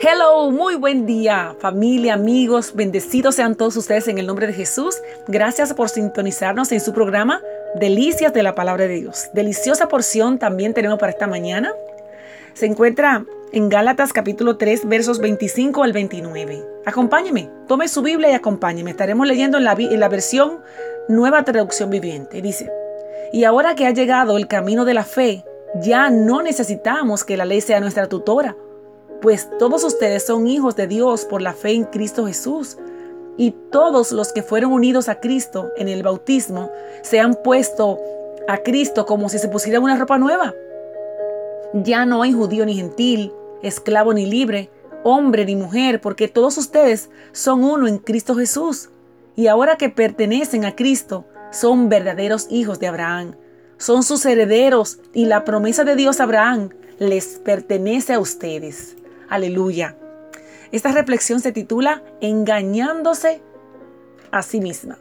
Hello, muy buen día, familia, amigos, bendecidos sean todos ustedes en el nombre de Jesús. Gracias por sintonizarnos en su programa Delicias de la Palabra de Dios. Deliciosa porción también tenemos para esta mañana. Se encuentra en Gálatas capítulo 3 versos 25 al 29. Acompáñeme, tome su Biblia y acompáñeme. Estaremos leyendo en la, en la versión Nueva Traducción Viviente. Dice, y ahora que ha llegado el camino de la fe, ya no necesitamos que la ley sea nuestra tutora, pues todos ustedes son hijos de Dios por la fe en Cristo Jesús. Y todos los que fueron unidos a Cristo en el bautismo se han puesto a Cristo como si se pusiera una ropa nueva. Ya no hay judío ni gentil, esclavo ni libre, hombre ni mujer, porque todos ustedes son uno en Cristo Jesús. Y ahora que pertenecen a Cristo, son verdaderos hijos de Abraham son sus herederos y la promesa de Dios a Abraham les pertenece a ustedes. Aleluya. Esta reflexión se titula Engañándose a sí misma.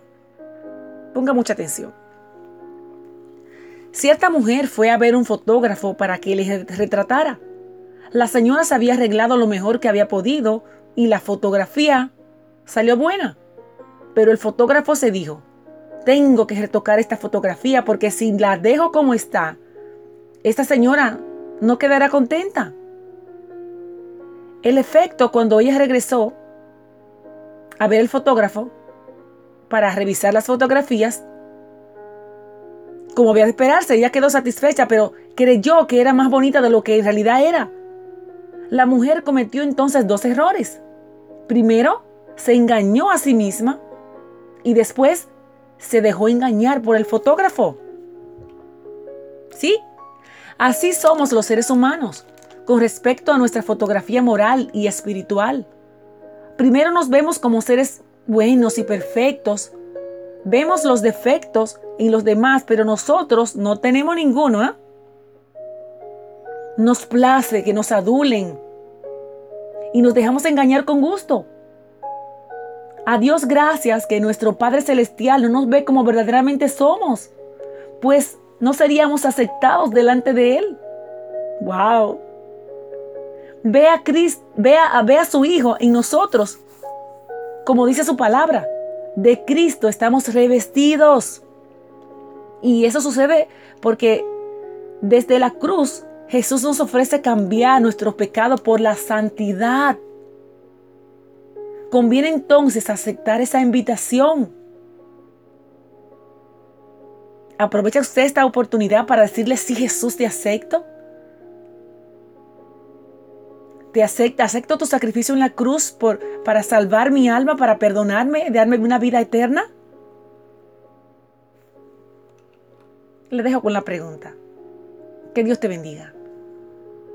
Ponga mucha atención. Cierta mujer fue a ver un fotógrafo para que le retratara. La señora se había arreglado lo mejor que había podido y la fotografía salió buena. Pero el fotógrafo se dijo, tengo que retocar esta fotografía porque si la dejo como está, esta señora no quedará contenta. El efecto cuando ella regresó a ver el fotógrafo para revisar las fotografías, como había de esperarse, ella quedó satisfecha, pero creyó que era más bonita de lo que en realidad era. La mujer cometió entonces dos errores. Primero, se engañó a sí misma y después se dejó engañar por el fotógrafo. ¿Sí? Así somos los seres humanos con respecto a nuestra fotografía moral y espiritual. Primero nos vemos como seres buenos y perfectos. Vemos los defectos en los demás, pero nosotros no tenemos ninguno. ¿eh? Nos place que nos adulen y nos dejamos engañar con gusto. A Dios gracias que nuestro Padre Celestial no nos ve como verdaderamente somos, pues no seríamos aceptados delante de Él. ¡Wow! Ve a, Cristo, ve a, ve a su Hijo en nosotros, como dice su palabra. De Cristo estamos revestidos. Y eso sucede porque desde la cruz Jesús nos ofrece cambiar nuestros pecados por la santidad Conviene entonces aceptar esa invitación. Aprovecha usted esta oportunidad para decirle si Jesús te acepto. Te acepto tu sacrificio en la cruz para salvar mi alma, para perdonarme, darme una vida eterna. Le dejo con la pregunta. Que Dios te bendiga.